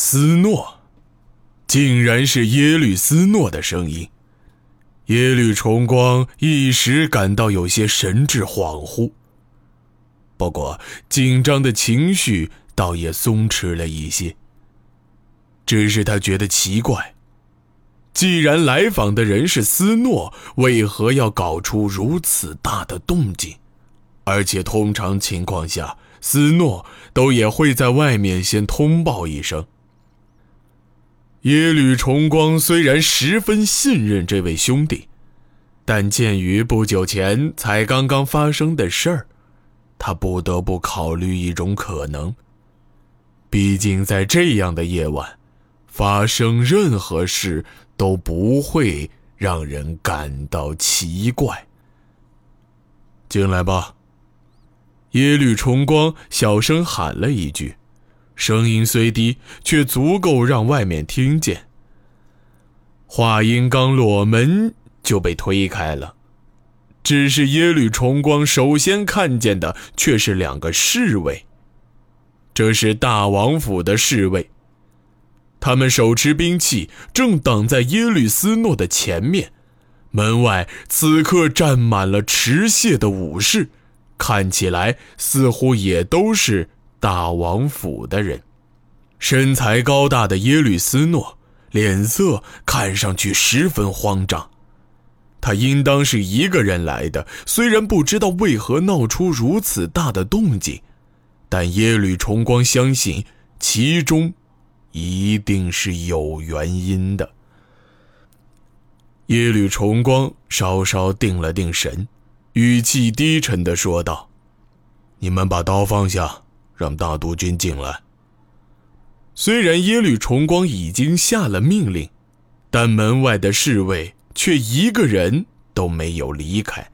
斯诺，竟然是耶律斯诺的声音。耶律重光一时感到有些神志恍惚，不过紧张的情绪倒也松弛了一些。只是他觉得奇怪，既然来访的人是斯诺，为何要搞出如此大的动静？而且通常情况下，斯诺都也会在外面先通报一声。耶律重光虽然十分信任这位兄弟，但鉴于不久前才刚刚发生的事儿，他不得不考虑一种可能。毕竟在这样的夜晚。发生任何事都不会让人感到奇怪。进来吧。耶律重光小声喊了一句，声音虽低，却足够让外面听见。话音刚落，门就被推开了。只是耶律重光首先看见的却是两个侍卫。这是大王府的侍卫。他们手持兵器，正挡在耶律斯诺的前面。门外此刻站满了持械的武士，看起来似乎也都是大王府的人。身材高大的耶律斯诺脸色看上去十分慌张。他应当是一个人来的，虽然不知道为何闹出如此大的动静，但耶律重光相信其中。一定是有原因的。耶律重光稍稍定了定神，语气低沉的说道：“你们把刀放下，让大督军进来。”虽然耶律重光已经下了命令，但门外的侍卫却一个人都没有离开。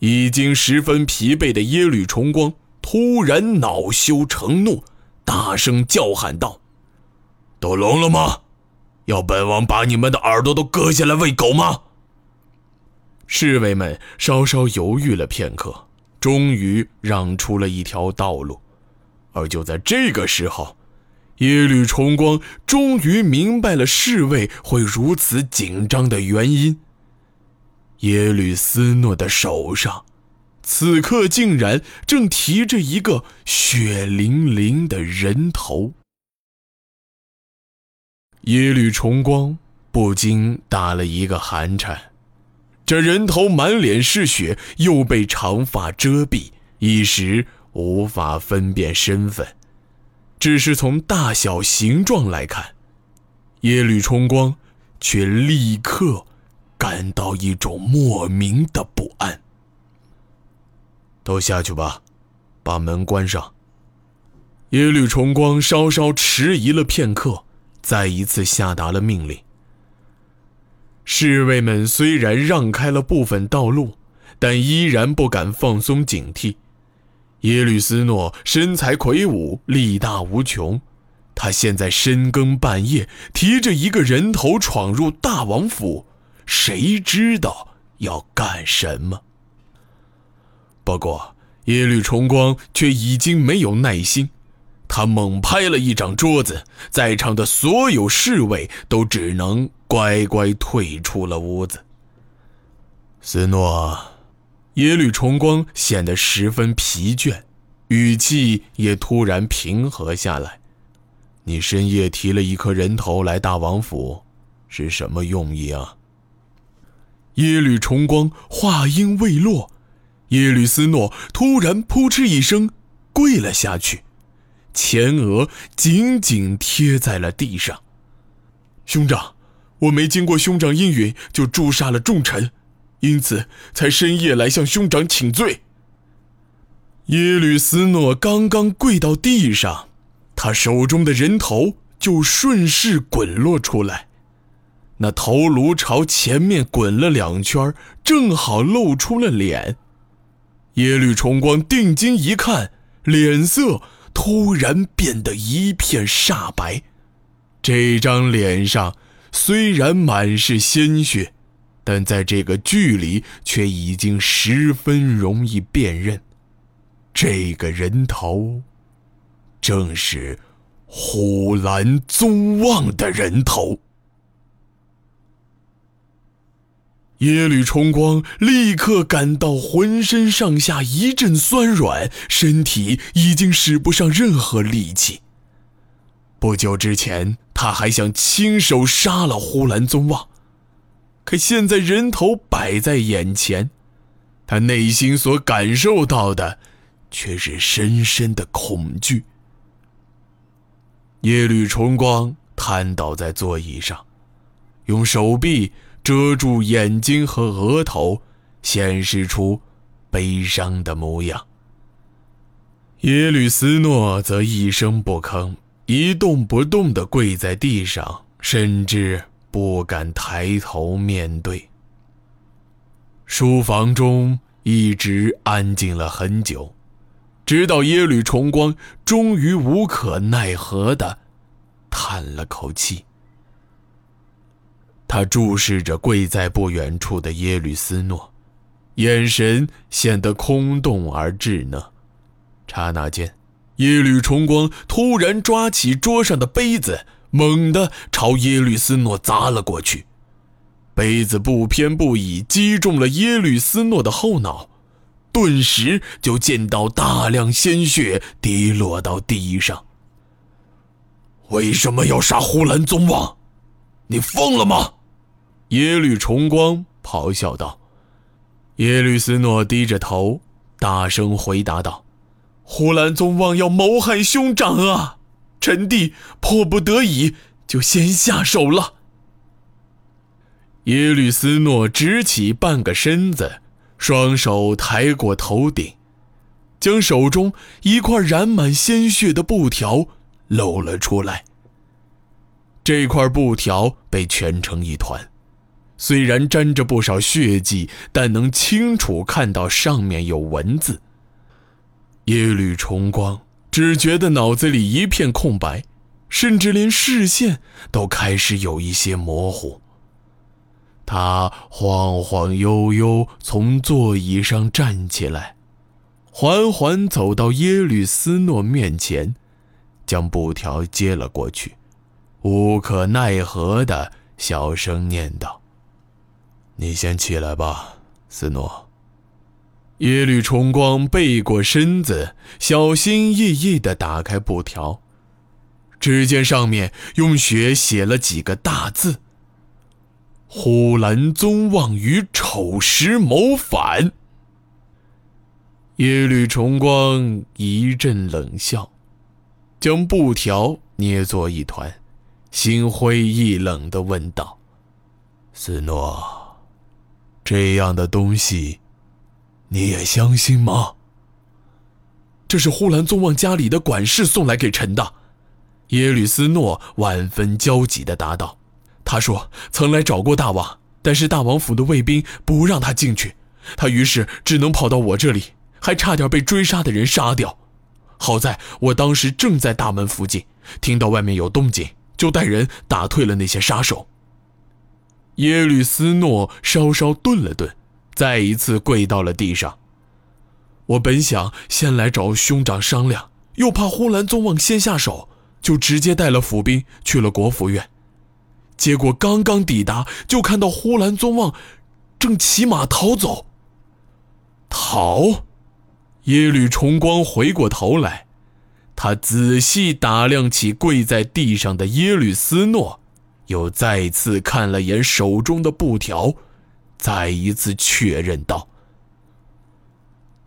已经十分疲惫的耶律重光突然恼羞成怒，大声叫喊道。都聋了吗？要本王把你们的耳朵都割下来喂狗吗？侍卫们稍稍犹豫了片刻，终于让出了一条道路。而就在这个时候，耶律重光终于明白了侍卫会如此紧张的原因。耶律斯诺的手上，此刻竟然正提着一个血淋淋的人头。耶律重光不禁打了一个寒颤，这人头满脸是血，又被长发遮蔽，一时无法分辨身份。只是从大小形状来看，耶律重光却立刻感到一种莫名的不安。都下去吧，把门关上。耶律重光稍稍迟疑了片刻。再一次下达了命令。侍卫们虽然让开了部分道路，但依然不敢放松警惕。耶律斯诺身材魁梧，力大无穷，他现在深更半夜提着一个人头闯入大王府，谁知道要干什么？不过耶律重光却已经没有耐心。他猛拍了一掌桌子，在场的所有侍卫都只能乖乖退出了屋子。斯诺，耶律重光显得十分疲倦，语气也突然平和下来。你深夜提了一颗人头来大王府，是什么用意啊？耶律重光话音未落，耶律斯诺突然扑哧一声跪了下去。前额紧紧贴在了地上。兄长，我没经过兄长应允就诛杀了众臣，因此才深夜来向兄长请罪。耶律斯诺刚刚跪到地上，他手中的人头就顺势滚落出来，那头颅朝前面滚了两圈，正好露出了脸。耶律重光定睛一看，脸色。突然变得一片煞白，这张脸上虽然满是鲜血，但在这个距离却已经十分容易辨认。这个人头，正是呼兰宗旺的人头。耶律重光立刻感到浑身上下一阵酸软，身体已经使不上任何力气。不久之前，他还想亲手杀了呼兰宗旺，可现在人头摆在眼前，他内心所感受到的却是深深的恐惧。耶律重光瘫倒在座椅上，用手臂。遮住眼睛和额头，显示出悲伤的模样。耶律斯诺则一声不吭，一动不动地跪在地上，甚至不敢抬头面对。书房中一直安静了很久，直到耶律重光终于无可奈何的叹了口气。他注视着跪在不远处的耶律斯诺，眼神显得空洞而稚嫩。刹那间，耶律重光突然抓起桌上的杯子，猛地朝耶律斯诺砸了过去。杯子不偏不倚击中了耶律斯诺的后脑，顿时就见到大量鲜血滴落到地上。为什么要杀呼兰宗旺？你疯了吗？耶律重光咆哮道。耶律斯诺低着头，大声回答道：“呼兰宗旺要谋害兄长啊！臣弟迫不得已，就先下手了。”耶律斯诺直起半个身子，双手抬过头顶，将手中一块染满鲜血的布条露了出来。这块布条被蜷成一团，虽然沾着不少血迹，但能清楚看到上面有文字。耶律重光只觉得脑子里一片空白，甚至连视线都开始有一些模糊。他晃晃悠悠从座椅上站起来，缓缓走到耶律斯诺面前，将布条接了过去。无可奈何的小声念道：“你先起来吧，斯诺。”耶律重光背过身子，小心翼翼地打开布条，只见上面用血写了几个大字：“呼兰宗望与丑时谋反。”耶律重光一阵冷笑，将布条捏作一团。心灰意冷地问道：“斯诺，这样的东西，你也相信吗？”这是呼兰宗望家里的管事送来给臣的。耶律斯诺万分焦急地答道：“他说曾来找过大王，但是大王府的卫兵不让他进去，他于是只能跑到我这里，还差点被追杀的人杀掉。好在我当时正在大门附近，听到外面有动静。”就带人打退了那些杀手。耶律斯诺稍稍顿了顿，再一次跪到了地上。我本想先来找兄长商量，又怕呼兰宗望先下手，就直接带了府兵去了国府院。结果刚刚抵达，就看到呼兰宗望正骑马逃走。逃！耶律重光回过头来。他仔细打量起跪在地上的耶律斯诺，又再次看了眼手中的布条，再一次确认道：“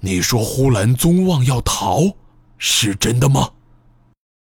你说呼兰宗望要逃，是真的吗？”